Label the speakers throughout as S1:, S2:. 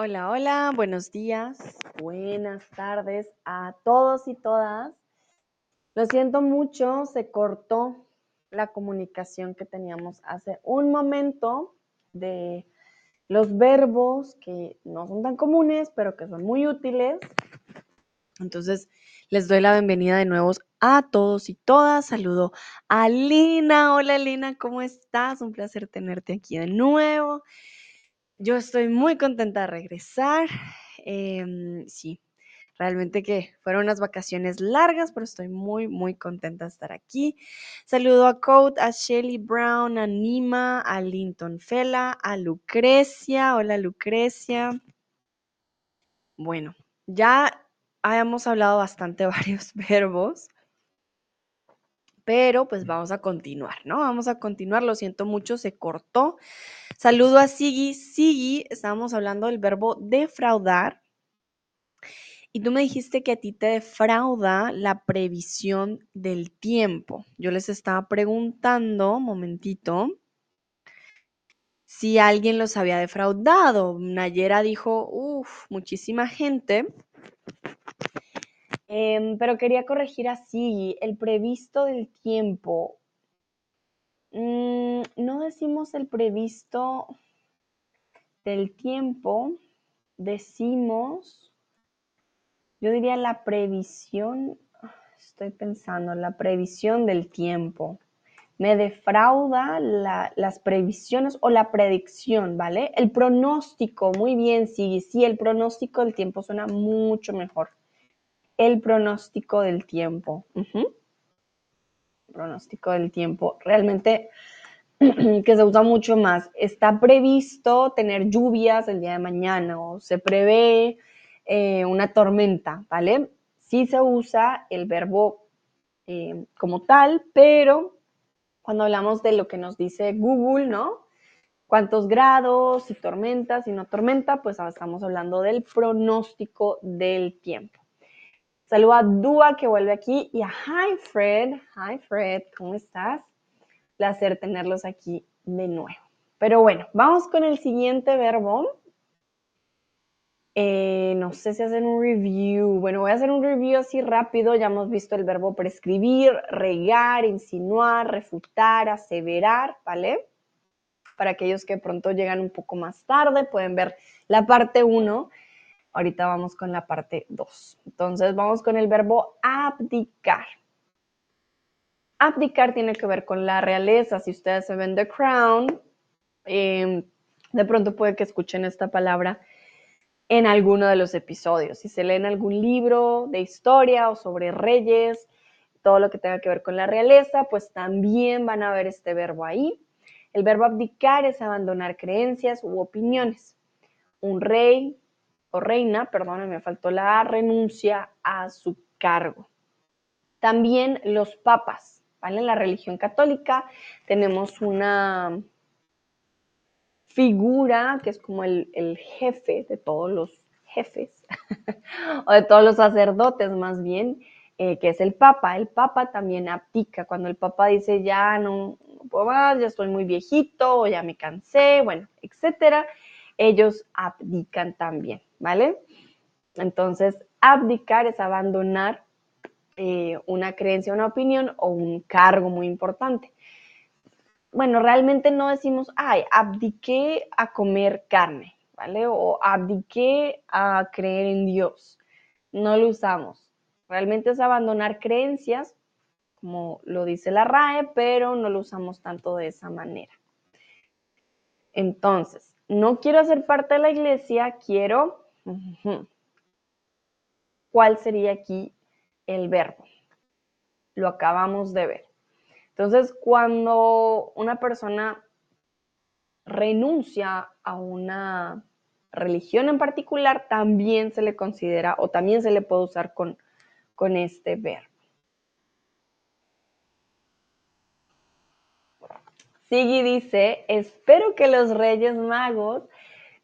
S1: Hola, hola, buenos días, buenas tardes a todos y todas. Lo siento mucho, se cortó la comunicación que teníamos hace un momento de los verbos que no son tan comunes, pero que son muy útiles. Entonces, les doy la bienvenida de nuevo a todos y todas. Saludo a Lina. Hola Lina, ¿cómo estás? Un placer tenerte aquí de nuevo. Yo estoy muy contenta de regresar. Em, sí, realmente que fueron unas vacaciones largas, pero estoy muy, muy contenta de estar aquí. Saludo a Code, a Shelly Brown, a Nima, a Linton Fela, a Lucrecia. Hola Lucrecia. Bueno, ya habíamos hablado bastante varios verbos pero pues vamos a continuar, ¿no? Vamos a continuar, lo siento mucho, se cortó. Saludo a Sigi. Sigi, estábamos hablando del verbo defraudar. Y tú me dijiste que a ti te defrauda la previsión del tiempo. Yo les estaba preguntando, momentito, si alguien los había defraudado. Nayera dijo, uff, muchísima gente. Em, pero quería corregir así, el previsto del tiempo. Mm, no decimos el previsto del tiempo, decimos, yo diría la previsión, estoy pensando, la previsión del tiempo. Me defrauda las previsiones o la predicción, ¿vale? El pronóstico, muy bien, sí, sí, el pronóstico del tiempo suena mucho mejor el pronóstico del tiempo. Pronóstico del tiempo. Realmente que se usa mucho más. Está previsto tener lluvias el día de mañana o se prevé eh, una tormenta, ¿vale? Sí se usa el verbo eh, como tal, pero cuando hablamos de lo que nos dice Google, ¿no? cuántos grados, y tormentas y no tormenta, pues estamos hablando del pronóstico del tiempo. Saludo a Dua que vuelve aquí y a Hi Fred. Hi Fred, ¿cómo estás? Placer tenerlos aquí de nuevo. Pero bueno, vamos con el siguiente verbo. Eh, no sé si hacer un review. Bueno, voy a hacer un review así rápido. Ya hemos visto el verbo prescribir, regar, insinuar, refutar, aseverar, ¿vale? Para aquellos que pronto llegan un poco más tarde, pueden ver la parte 1 Ahorita vamos con la parte 2. Entonces vamos con el verbo abdicar. Abdicar tiene que ver con la realeza. Si ustedes ven The Crown, em, de pronto puede que escuchen esta palabra en alguno de los episodios. Si se leen algún libro de historia o sobre reyes, todo lo que tenga que ver con la realeza, pues también van a ver este verbo ahí. El verbo abdicar es abandonar creencias u opiniones. Un rey o reina, perdón, me faltó la renuncia a su cargo. También los papas, ¿vale? En la religión católica tenemos una figura que es como el, jefe de todos los jefes, o de todos los sacerdotes más bien, eh, que es el papa. El papa también abdica, cuando el papa dice ya no, no puedo más, ya estoy muy viejito, o ya me cansé, bueno, etcétera, ellos abdican también. ¿vale? Entonces, abdicar es abandonar eh, una creencia, una opinión o un cargo muy importante. Bueno, realmente no decimos, ay, abdiqué a comer carne, ¿vale? O abdiqué a creer en Dios. No lo usamos. Realmente es abandonar creencias, como lo dice la RAE, pero no lo usamos tanto de esa manera. Entonces, no quiero ser parte de la iglesia, quiero ¿Cuál sería aquí el verbo? Lo acabamos de ver. Entonces, cuando una persona renuncia a una religión en particular, también se le considera o también se le puede usar con, con este verbo. Sigui dice, espero que los Reyes Magos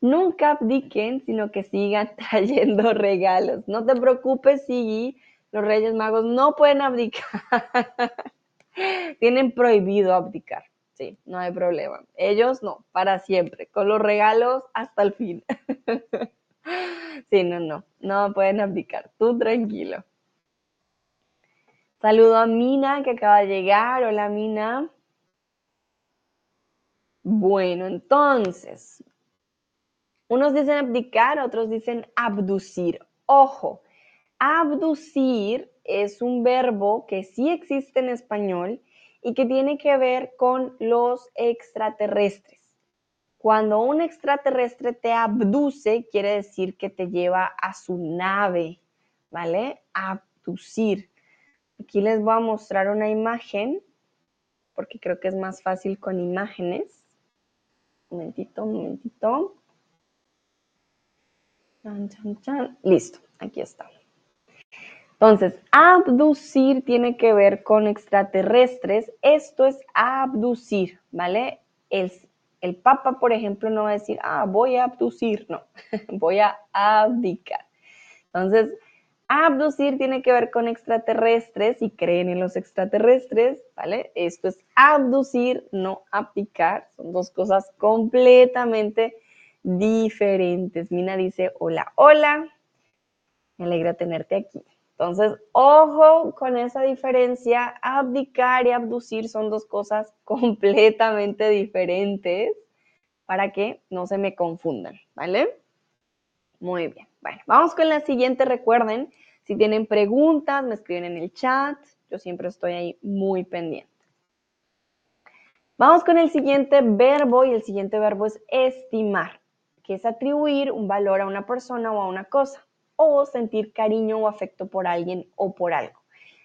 S1: nunca abdiquen, sino que sigan trayendo regalos. No te preocupes, si los Reyes Magos no pueden abdicar. Tienen prohibido abdicar. Sí, no hay problema. Ellos no, para siempre, con los regalos hasta el fin. sí, no, no, no pueden abdicar. Tú tranquilo. Saludo a Mina que acaba de llegar. Hola Mina. Bueno, entonces, unos dicen abdicar, otros dicen abducir. Ojo, abducir es un verbo que sí existe en español y que tiene que ver con los extraterrestres. Cuando un extraterrestre te abduce, quiere decir que te lleva a su nave, ¿vale? Abducir. Aquí les voy a mostrar una imagen, porque creo que es más fácil con imágenes. Un momentito, un momentito. Listo, aquí está. Entonces, abducir tiene que ver con extraterrestres. Esto es abducir, ¿vale? El, el Papa, por ejemplo, no va a decir, ah, voy a abducir, no, voy a abdicar. Entonces, abducir tiene que ver con extraterrestres y creen en los extraterrestres, ¿vale? Esto es abducir, no abdicar. Son dos cosas completamente diferentes. Mina dice, hola, hola. Me alegra tenerte aquí. Entonces, ojo con esa diferencia. Abdicar y abducir son dos cosas completamente diferentes para que no se me confundan, ¿vale? Muy bien. Bueno, vamos con la siguiente. Recuerden, si tienen preguntas, me escriben en el chat. Yo siempre estoy ahí muy pendiente. Vamos con el siguiente verbo y el siguiente verbo es estimar, que es atribuir un valor a una persona o a una cosa o sentir cariño o afecto por alguien o por algo.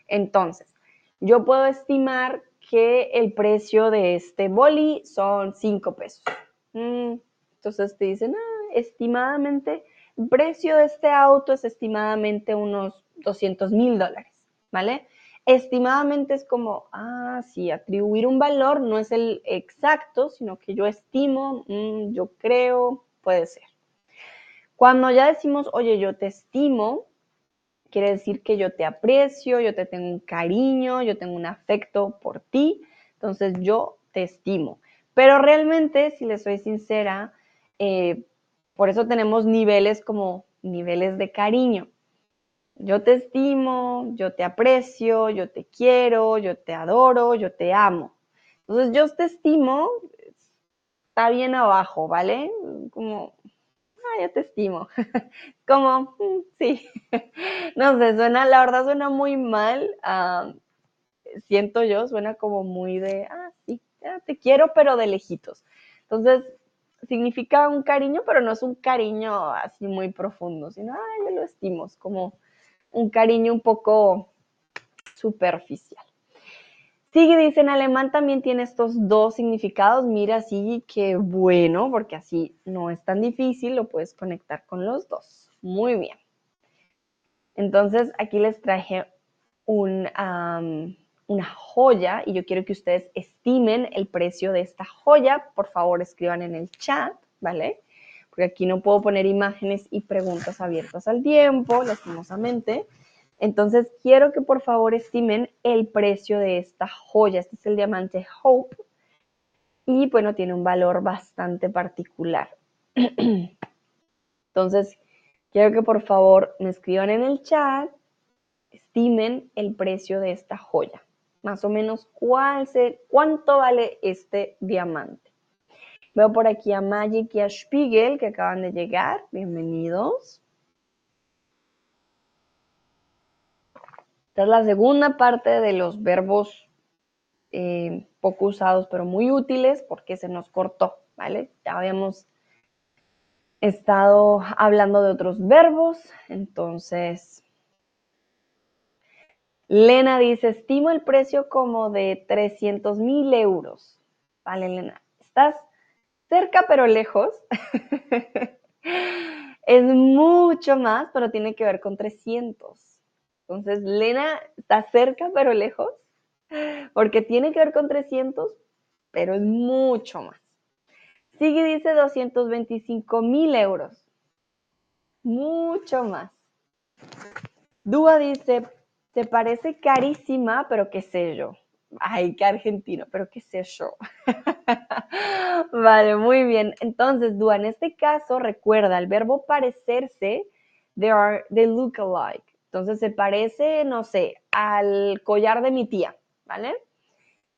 S1: Entonces, yo puedo estimar que el precio de este boli son 5 pesos. Mm, entonces te dicen, ah, estimadamente, precio de este auto es estimadamente unos 200 mil dólares, ¿vale? Estimadamente es como, ah, sí, atribuir un valor no es el exacto, sino que yo estimo, mm, yo creo, puede ser. Cuando ya decimos, oye, yo te estimo, quiere decir que yo te aprecio, yo te tengo un cariño, yo tengo un afecto por ti, entonces yo te estimo. Pero realmente, si le soy sincera, eh, por eso tenemos niveles como niveles de cariño. Yo te estimo, yo te aprecio, yo te quiero, yo te adoro, yo te amo. Entonces yo te estimo, está bien abajo, ¿vale? Como ah, yo te estimo. Como, mm, sí. no sé, suena, la verdad suena muy mal. siento yo, suena como muy de, ah, sí, te quiero, pero de lejitos. Entonces, significa un cariño, pero no es un cariño así muy profundo, sino, ah, yo lo estimo, es como un cariño un poco superficial. Sigue, dice, en alemán también tiene estos dos significados. Mira, sí, qué bueno, porque así no es tan difícil, lo puedes conectar con los dos. Muy bien. Entonces, aquí les traje una joya y yo quiero que ustedes estimen el precio de esta joya. Por favor, escriban en el chat, ¿vale? Porque aquí no puedo poner imágenes y preguntas abiertas al tiempo, lastimosamente. Entonces, quiero que por favor estimen el precio de esta joya. Este es el diamante Hope. Y bueno, tiene un valor bastante particular. Entonces, quiero que por favor me escriban en el chat, estimen el precio de esta joya. Más o menos cuál cuánto vale este diamante. Veo por aquí a Magic y a Spiegel que acaban de llegar. Bienvenidos. Esta es la segunda parte de los verbos eh, poco usados, pero muy útiles porque se nos cortó, ¿vale? Ya habíamos estado hablando de otros verbos, entonces... Lena dice, estimo el precio como de 300 mil euros. Vale, Lena, estás cerca pero lejos. es mucho más, pero tiene que ver con 300. Entonces, Lena está cerca pero lejos, porque tiene que ver con 300, pero es mucho más. Sigue dice 225 mil euros. Mucho más. Dúa dice, te parece carísima, pero qué sé yo. Ay, qué argentino, pero qué sé yo. vale, muy bien. Entonces, Dua, en este caso, recuerda, el verbo parecerse, they, are, they look alike. Entonces, se parece, no sé, al collar de mi tía, ¿vale?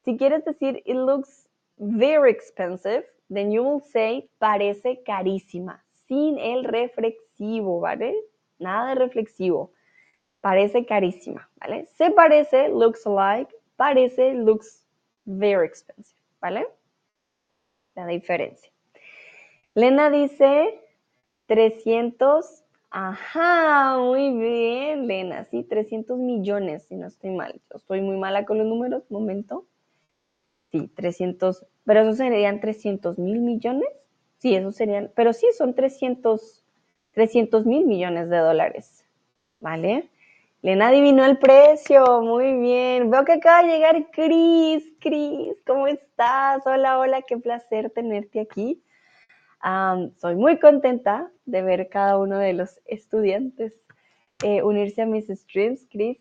S1: Si quieres decir, it looks very expensive, then you will say, parece carísima, sin el reflexivo, ¿vale? Nada de reflexivo. Parece carísima, ¿vale? Se parece, looks alike, parece, looks very expensive, ¿vale? La diferencia. Lena dice 300, ajá, muy bien, Lena, sí, 300 millones, si no estoy mal. Yo estoy muy mala con los números, momento. Sí, 300, pero eso serían 300 mil millones. Sí, eso serían, pero sí, son 300, 300 mil millones de dólares, ¿vale? Lena adivinó el precio, muy bien. Veo que acaba de llegar Cris. Cris, ¿cómo estás? Hola, hola, qué placer tenerte aquí. soy muy contenta de ver cada uno de los estudiantes eh, unirse a mis streams. Cris,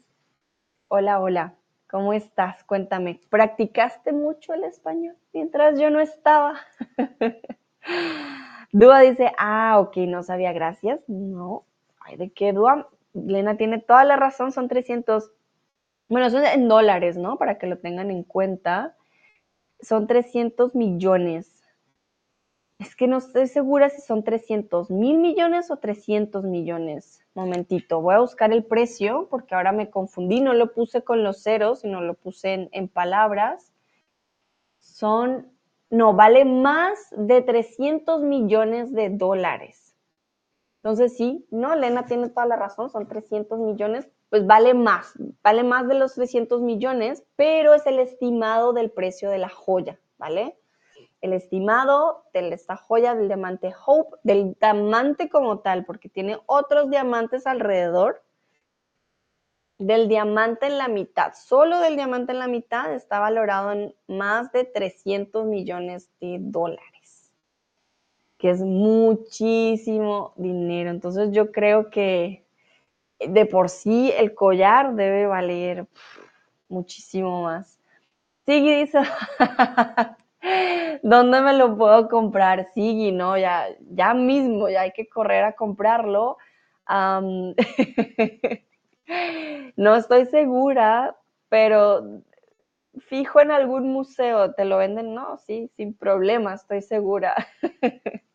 S1: hola, hola, ¿cómo estás? Cuéntame, ¿practicaste mucho el español mientras yo no estaba? Dúa dice, ah, ok, no sabía, gracias. No, ay, ¿de qué, Dúa? Lena tiene toda la razón, son 300, bueno, son en dólares, ¿no? Para que lo tengan en cuenta. Son 300 millones. Es que no estoy segura si son 300 mil millones o 300 millones. Momentito, voy a buscar el precio porque ahora me confundí, no lo puse con los ceros, sino lo puse en, en palabras. Son, no, vale más de 300 millones de dólares. Entonces sí, no, Elena tiene toda la razón, son 300 millones, pues vale más, vale más de los 300 millones, pero es el estimado del precio de la joya, ¿vale? El estimado de esta joya del diamante Hope, del diamante como tal, porque tiene otros diamantes alrededor, del diamante en la mitad, solo del diamante en la mitad está valorado en más de 300 millones de dólares que es muchísimo dinero. Entonces yo creo que de por sí el collar debe valer muchísimo más. Sigui dice, ¿dónde me lo puedo comprar? Sigui, ¿no? Ya, ya mismo, ya hay que correr a comprarlo. no estoy segura, pero fijo en algún museo, ¿te lo venden? No, sí, sin problema, estoy segura.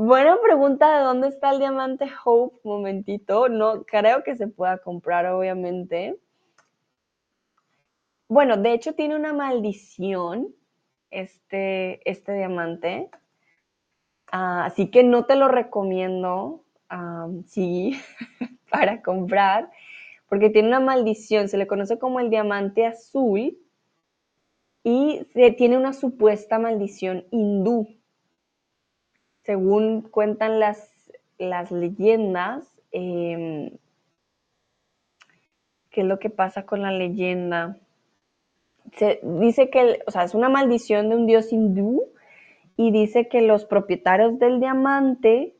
S1: Buena pregunta de dónde está el diamante Hope, momentito. No creo que se pueda comprar, obviamente. Bueno, de hecho tiene una maldición este, este diamante. Ah, así que no te lo recomiendo, sí, para comprar, porque tiene una maldición. Se le conoce como el diamante azul y tiene una supuesta maldición hindú según cuentan las, las leyendas, em, ¿qué es lo que pasa con la leyenda? Se dice que, o sea, es una maldición de un dios hindú y dice que los propietarios del diamante,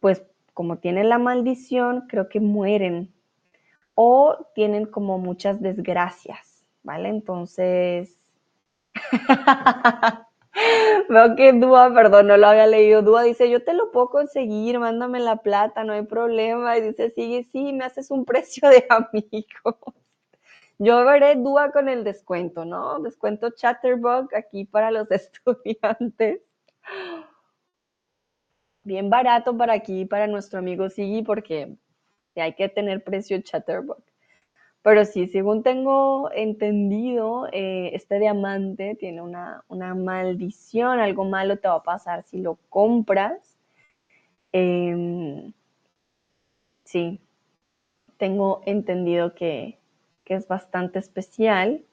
S1: pues como tienen la maldición, creo que mueren o tienen como muchas desgracias, ¿vale? Entonces... Veo que Dúa, perdón, no lo había leído. Dúa dice, yo te lo puedo conseguir, mándame la plata, no hay problema. Y dice, sigue, sí, me haces un precio de amigo. Yo veré Dúa con el descuento, ¿no? Descuento Chatterbug aquí para los estudiantes. Bien barato para aquí, para nuestro amigo Sigi, porque hay que tener precio Chatterbug. Pero sí, según tengo entendido, eh, este diamante tiene una, maldición, algo malo te va a pasar si lo compras. Em, sí, tengo entendido que, es bastante especial.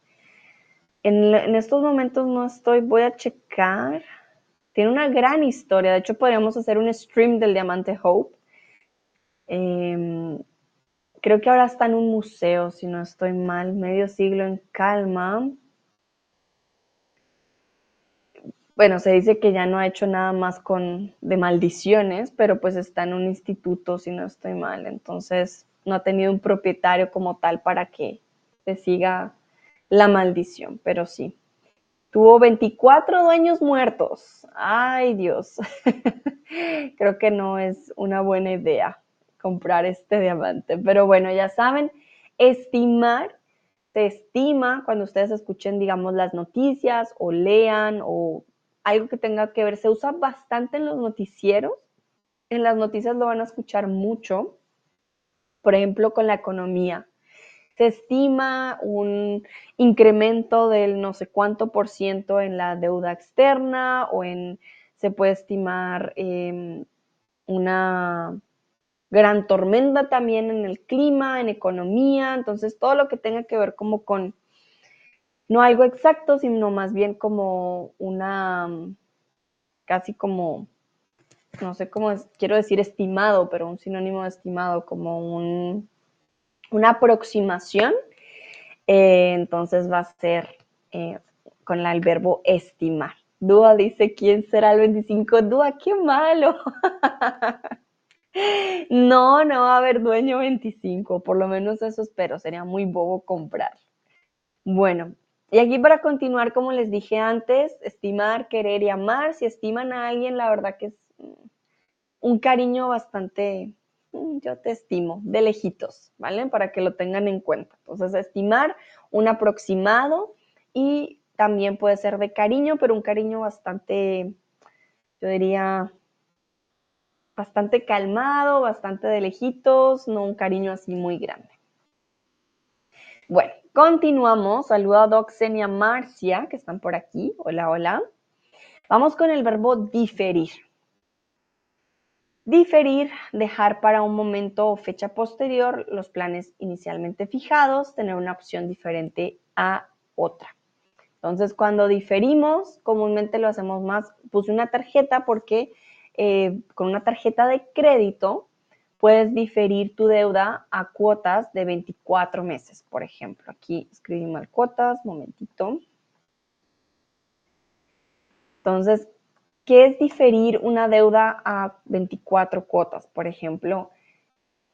S1: En, en, estos momentos no estoy, voy a checar. Tiene una gran historia, de hecho podríamos hacer un stream del diamante Hope. Em, creo que ahora está en un museo, si no estoy mal, medio siglo en calma. Bueno, se dice que ya no ha hecho nada más con de maldiciones, pero pues está en un instituto, si no estoy mal. Entonces no ha tenido un propietario como tal para que se siga la maldición, pero sí. Tuvo 24 dueños muertos. Ay, Dios. Creo que no es una buena idea comprar este diamante. Pero bueno, ya saben, estimar, se estima cuando ustedes escuchen, digamos, las noticias o lean o algo que tenga que ver, se usa bastante en los noticieros. En las noticias lo van a escuchar mucho, por ejemplo, con la economía se estima un incremento del no sé cuánto por ciento en la deuda externa o en, se puede estimar em, una gran tormenta también en el clima, en economía, entonces todo lo que tenga que ver como con, no algo exacto, sino más bien como una, casi como, no sé cómo quiero decir estimado, pero un sinónimo de estimado, como un una aproximación, eh, entonces va a ser eh, con el verbo estimar. Dúa dice, ¿quién será el 25? Dúa, qué malo. no, no va a haber dueño 25, por lo menos eso espero, sería muy bobo comprar. Bueno, y aquí para continuar, como les dije antes, estimar, querer y amar. Si estiman a alguien, la verdad que es un cariño bastante Mm, yo te estimo, de lejitos, ¿vale? Para que lo tengan en cuenta. Entonces, estimar un aproximado y también puede ser de cariño, pero un cariño bastante, yo diría, bastante calmado, bastante de lejitos, no un cariño así muy grande. Bueno, continuamos. Saludo a Doxen y a Marcia, que están por aquí. Hola, hola. Vamos con el verbo diferir. Diferir, dejar para un momento o fecha posterior los planes inicialmente fijados, tener una opción diferente a otra. Entonces, cuando diferimos, comúnmente lo hacemos más, puse una tarjeta porque eh, con una tarjeta de crédito puedes diferir tu deuda a cuotas de 24 meses, por ejemplo. Aquí escribí mal cuotas, momentito. Entonces, ¿Qué es diferir una deuda a 24 cuotas? Por ejemplo,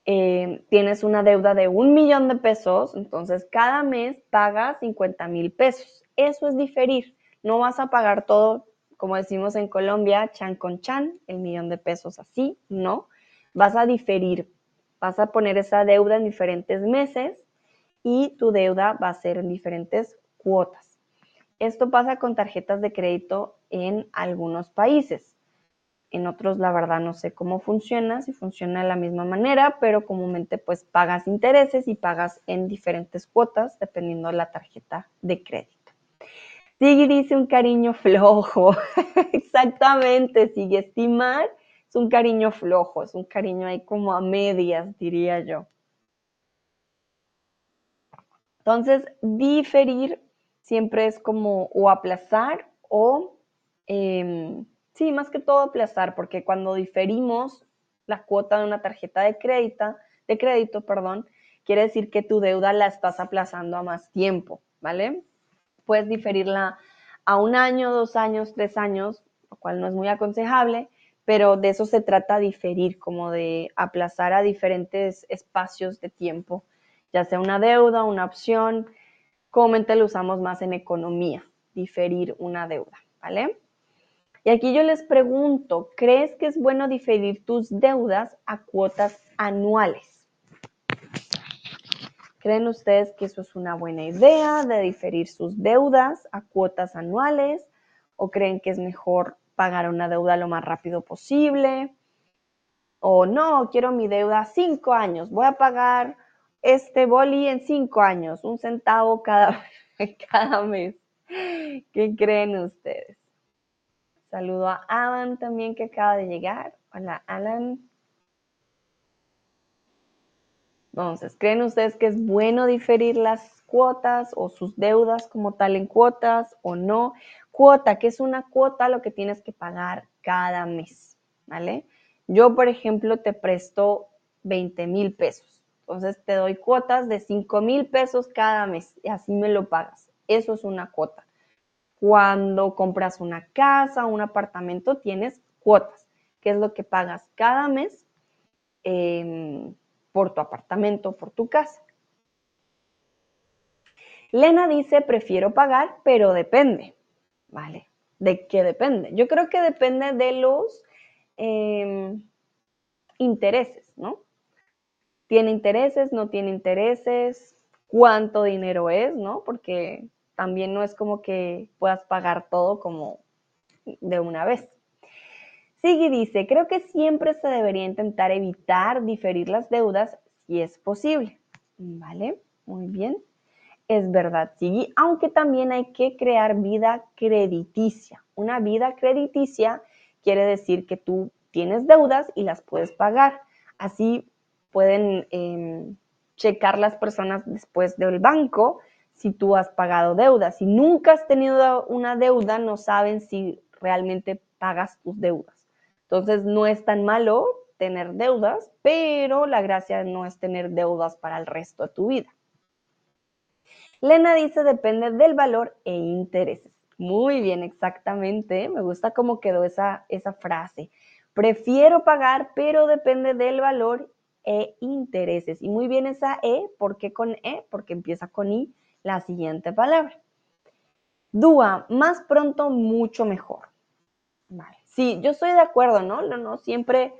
S1: eh, tienes una deuda de un millón de pesos, entonces cada mes pagas 50 mil pesos. Eso es diferir. No vas a pagar todo, como decimos en Colombia, chan con chan, el millón de pesos así, no. Vas a diferir, vas a poner esa deuda en diferentes meses y tu deuda va a ser en diferentes cuotas. Esto pasa con tarjetas de crédito en algunos países. En otros, la verdad, no sé cómo funciona, si funciona de la misma manera, pero comúnmente pues pagas intereses y pagas en diferentes cuotas dependiendo de la tarjeta de crédito. Sigue dice un cariño flojo. Exactamente, sigue estimar. Es un cariño flojo, es un cariño ahí como a medias, diría yo. Entonces, diferir siempre es como o aplazar o, em, sí, más que todo aplazar, porque cuando diferimos la cuota de una tarjeta de crédito, de crédito, perdón, quiere decir que tu deuda la estás aplazando a más tiempo, ¿vale? Puedes diferirla a un año, dos años, tres años, lo cual no es muy aconsejable, pero de eso se trata diferir, como de aplazar a diferentes espacios de tiempo, ya sea una deuda, una opción, comúnmente lo usamos más en economía, diferir una deuda, ¿vale? Y aquí yo les pregunto, ¿crees que es bueno diferir tus deudas a cuotas anuales? ¿Creen ustedes que eso es una buena idea de diferir sus deudas a cuotas anuales? ¿O creen que es mejor pagar una deuda lo más rápido posible? ¿O no, quiero mi deuda cinco años, voy a pagar este boli en cinco años, un centavo cada, cada mes. ¿Qué creen ustedes? Saludo a Alan también que acaba de llegar. Hola, Alan. Entonces, ¿creen ustedes que es bueno diferir las cuotas o sus deudas como tal en cuotas o no? Cuota, que es una cuota lo que tienes que pagar cada mes, ¿vale? Yo, por ejemplo, te presto 20 mil pesos entonces te doy cuotas de 5 mil pesos cada mes y así me lo pagas. Eso es una cuota. Cuando compras una casa, un apartamento, tienes cuotas, que es lo que pagas cada mes em, por tu apartamento, por tu casa. Lena dice, prefiero pagar, pero depende. ¿Vale? ¿De qué depende? Yo creo que depende de los em, intereses, ¿no? ¿Tiene intereses? ¿No tiene intereses? ¿Cuánto dinero es? ¿No? Porque también no es como que puedas pagar todo como de una vez. Sigui dice, creo que siempre se debería intentar evitar diferir las deudas si es posible. ¿Vale? Muy bien. Es verdad, Sigui, aunque también hay que crear vida crediticia. Una vida crediticia quiere decir que tú tienes deudas y las puedes pagar. Así pueden em, checar las personas después del banco si tú has pagado deudas. Si nunca has tenido una deuda, no saben si realmente pagas tus deudas. Entonces, no es tan malo tener deudas, pero la gracia no es tener deudas para el resto de tu vida. Lena dice depende del valor e intereses. Muy bien, exactamente. Me gusta cómo quedó esa, esa frase. Prefiero pagar, pero depende del valor e intereses. Y muy bien esa E, ¿por qué con E? Porque empieza con I la siguiente palabra. Dúa, más pronto, mucho mejor. Vale. Sí, yo estoy de acuerdo, ¿no? No, no siempre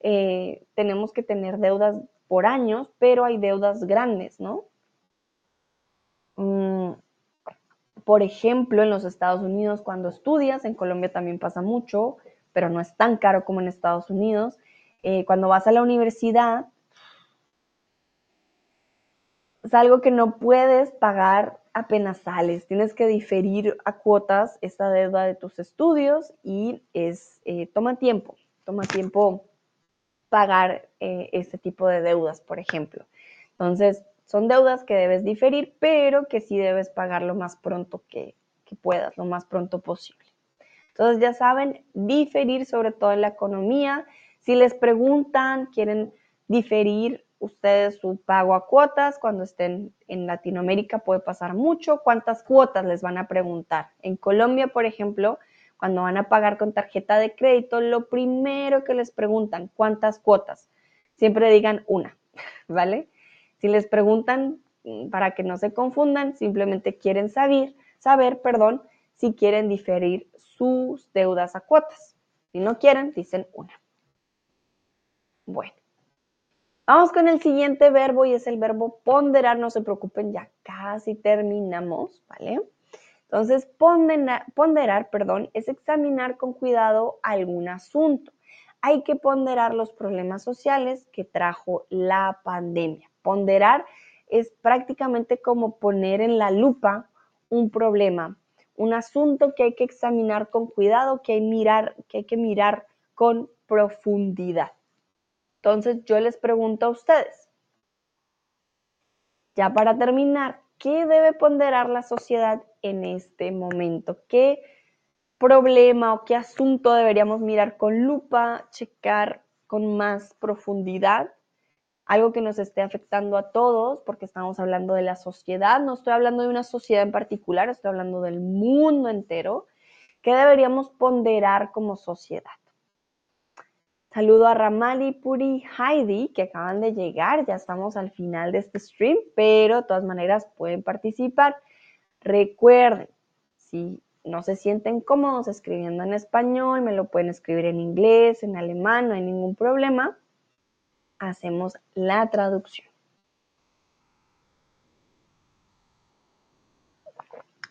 S1: eh, tenemos que tener deudas por años, pero hay deudas grandes, ¿no? Mm, por ejemplo, en los Estados Unidos, cuando estudias, en Colombia también pasa mucho, pero no es tan caro como en Estados Unidos. Eh, cuando vas a la universidad, es algo que no puedes pagar apenas sales. Tienes que diferir a cuotas esta deuda de tus estudios y es, eh, toma tiempo, toma tiempo pagar este tipo de deudas, por ejemplo. Entonces, son deudas que debes diferir, pero que sí debes pagar lo más pronto que, que puedas, lo más pronto posible. Entonces, ya saben, diferir sobre todo en la economía. Si les preguntan, quieren diferir ustedes su pago a cuotas, cuando estén en Latinoamérica puede pasar mucho, cuántas cuotas les van a preguntar. En Colombia, por ejemplo, cuando van a pagar con tarjeta de crédito, lo primero que les preguntan, ¿cuántas cuotas? Siempre digan una, ¿vale? Si les preguntan, mm, para que no se confundan, simplemente quieren saber, saber, perdón, si quieren diferir sus deudas a cuotas. Si no quieren, dicen una. Bueno. Vamos con el siguiente verbo y es el verbo ponderar. No se preocupen, ya casi terminamos, ¿vale? Entonces, ponderar, perdón, es examinar con cuidado algún asunto. Hay que ponderar los problemas sociales que trajo la pandemia. Ponderar es prácticamente como poner en la lupa un problema, un asunto que hay que examinar con cuidado, que hay, mirar, que, hay que mirar con profundidad. Entonces yo les pregunto a ustedes, ya para terminar, ¿qué debe ponderar la sociedad en este momento? ¿Qué problema o qué asunto deberíamos mirar con lupa, checar con más profundidad? Algo que nos esté afectando a todos, porque estamos hablando de la sociedad, no estoy hablando de una sociedad en particular, estoy hablando del mundo entero. ¿Qué deberíamos ponderar como sociedad? Saludo a Ramali, Puri, Heidi, que acaban de llegar. Ya estamos al final de este stream, pero de todas maneras pueden participar. Recuerden, si no se sienten cómodos escribiendo en español, me lo pueden escribir en inglés, en alemán, no hay ningún problema. Hacemos la traducción.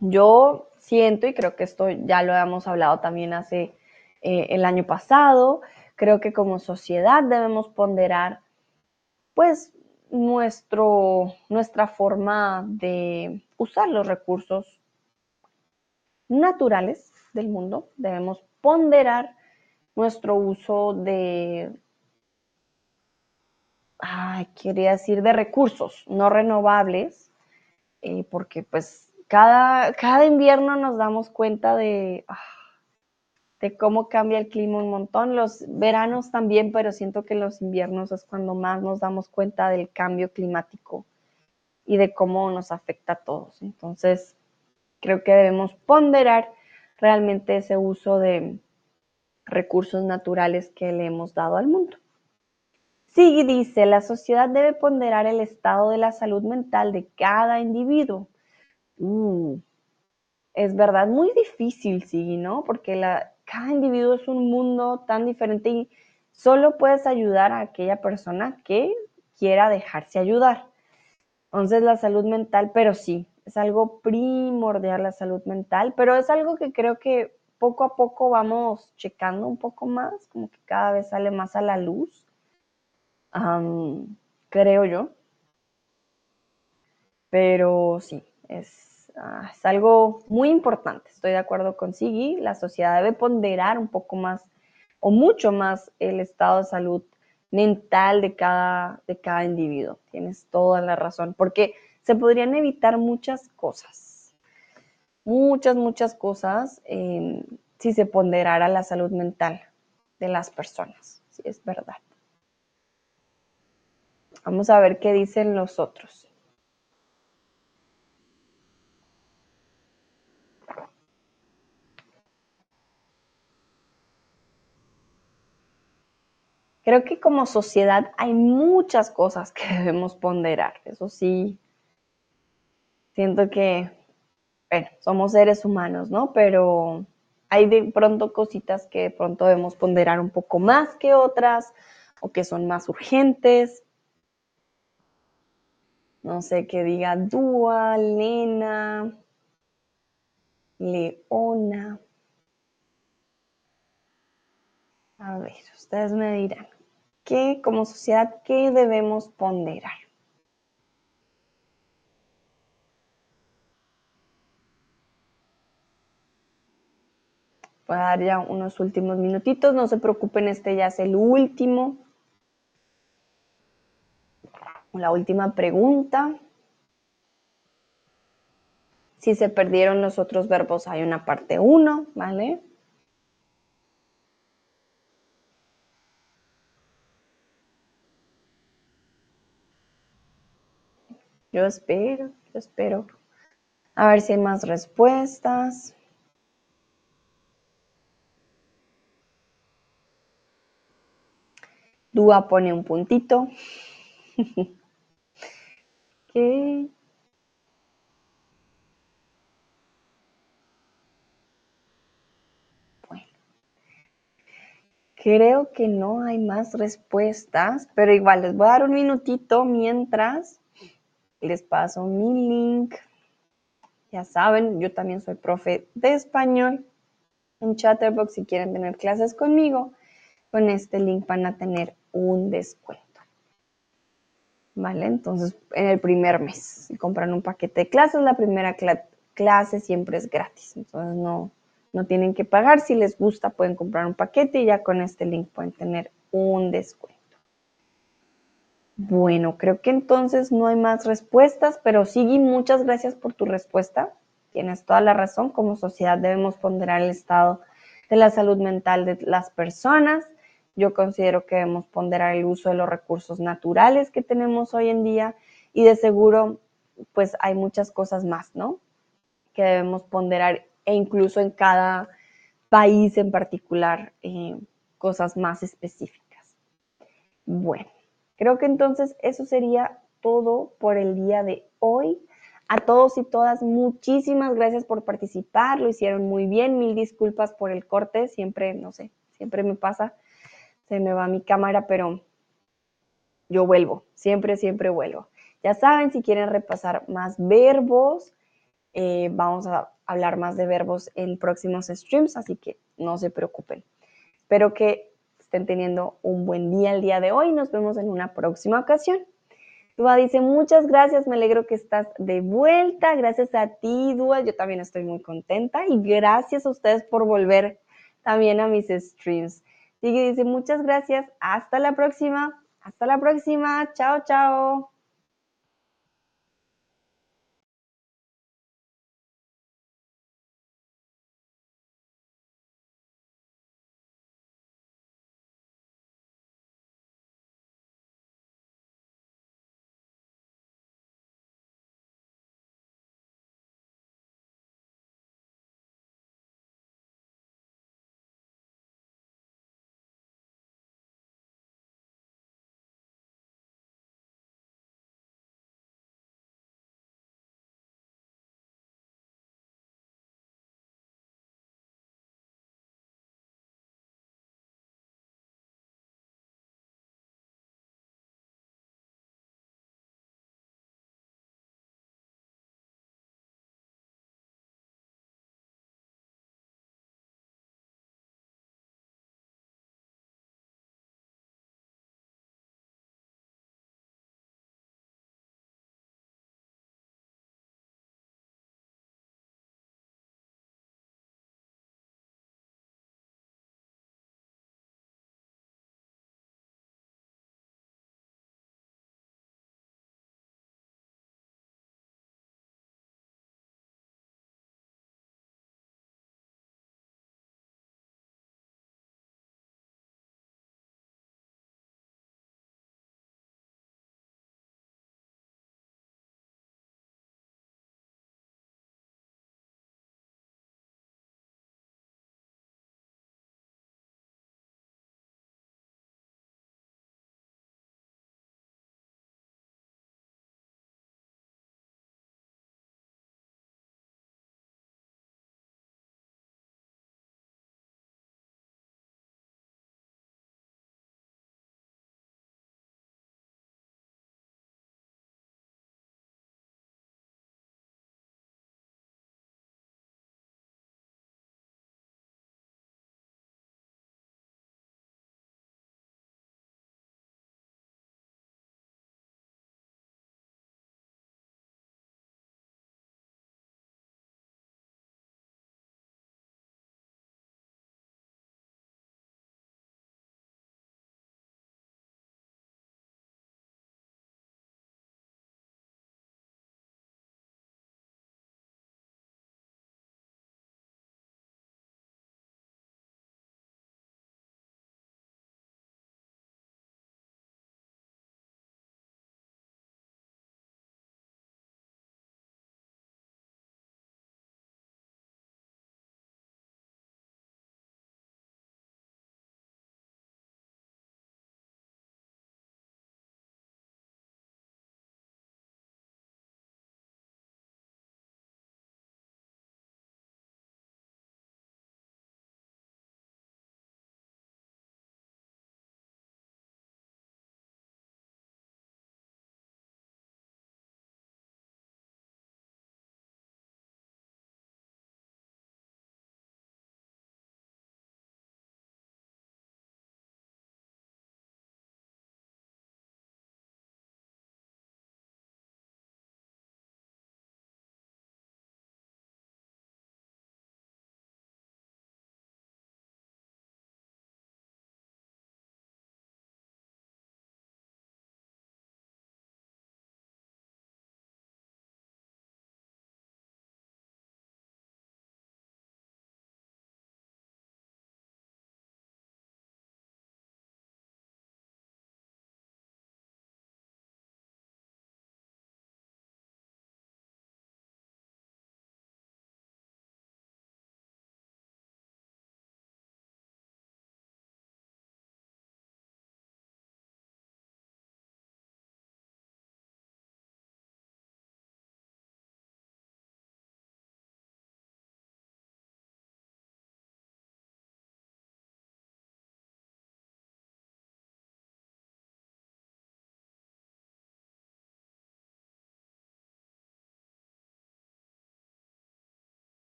S1: Yo siento, y creo que esto ya lo hemos hablado también hace eh, el año pasado, Creo que como sociedad debemos ponderar pues nuestro, nuestra forma de usar los recursos naturales del mundo. Debemos ponderar nuestro uso de, ay, quería decir, de recursos no renovables, eh, porque pues cada, cada invierno nos damos cuenta de, ah, de cómo cambia el clima un montón. Los veranos también, pero siento que los inviernos es cuando más nos damos cuenta del cambio climático y de cómo nos afecta a todos. Entonces, creo que debemos ponderar realmente ese uso de recursos naturales que le hemos dado al mundo. Sigui dice, la sociedad debe ponderar el estado de la salud mental de cada individuo. Uh, es verdad, muy difícil, sí, ¿no? Porque la, cada individuo es un mundo tan diferente y solo puedes ayudar a aquella persona que quiera dejarse ayudar. Entonces la salud mental, pero sí, es algo primordial la salud mental, pero es algo que creo que poco a poco vamos checando un poco más, como que cada vez sale más a la luz, creo yo. Pero sí, es, ah, es, algo muy importante. Estoy de acuerdo con Sigui, la sociedad debe ponderar un poco más o mucho más el estado de salud mental de cada, de cada individuo. Tienes toda la razón, porque se podrían evitar muchas cosas, muchas, muchas cosas em, si se ponderara la salud mental de las personas. Sí, es verdad. Vamos a ver qué dicen los otros. Creo que como sociedad hay muchas cosas que debemos ponderar. Eso sí, siento que, bueno, somos seres humanos, ¿no? Pero hay de pronto cositas que de pronto debemos ponderar un poco más que otras o que son más urgentes. No sé, qué diga Dúa, Lena, Leona. A ver, ustedes me dirán, ¿qué como sociedad, qué debemos ponderar? Voy a dar ya unos últimos minutitos, no se preocupen, este ya es el último. La última pregunta. Si se perdieron los otros verbos, hay una parte 1, ¿vale? Yo espero, yo espero. A ver si hay más respuestas. Dúa pone un puntito. ¿Qué? Bueno. Creo que no hay más respuestas, pero igual les voy a dar un minutito mientras les paso mi link. Ya saben, yo también soy profe de español en Chatterbox si quieren tener clases conmigo. Con este link van a tener un descuento. ¿Vale? Entonces, en el primer mes, si compran un paquete de clases, la primera clase siempre es gratis. Entonces, no, no tienen que pagar. Si les gusta, pueden comprar un paquete y ya con este link pueden tener un descuento. Bueno, creo que entonces no hay más respuestas, pero Sigui, muchas gracias por tu respuesta. Tienes toda la razón. Como sociedad debemos ponderar el estado de la salud mental de las personas yo considero que debemos ponderar el uso de los recursos naturales que tenemos hoy en día y de seguro, pues hay muchas cosas más, ¿no? Que debemos ponderar e incluso en cada país en particular, eh, cosas más específicas. Bueno, creo que entonces eso sería todo por el día de hoy. A todos y todas, muchísimas gracias por participar, lo hicieron muy bien, mil disculpas por el corte, siempre, no sé, siempre me pasa se me va mi cámara, pero yo vuelvo, siempre, siempre vuelvo. Ya saben, si quieren repasar más verbos, eh, vamos a hablar más de verbos en próximos streams, así que no se preocupen. Espero que estén teniendo un buen día el día de hoy. Nos vemos en una próxima ocasión. Dua dice, muchas gracias, me alegro que estás de vuelta. Gracias a ti, Dua, yo también estoy muy contenta y gracias a ustedes por volver también a mis streams. Sigue dice, muchas gracias. Hasta la próxima. Hasta la próxima. Chao, chao.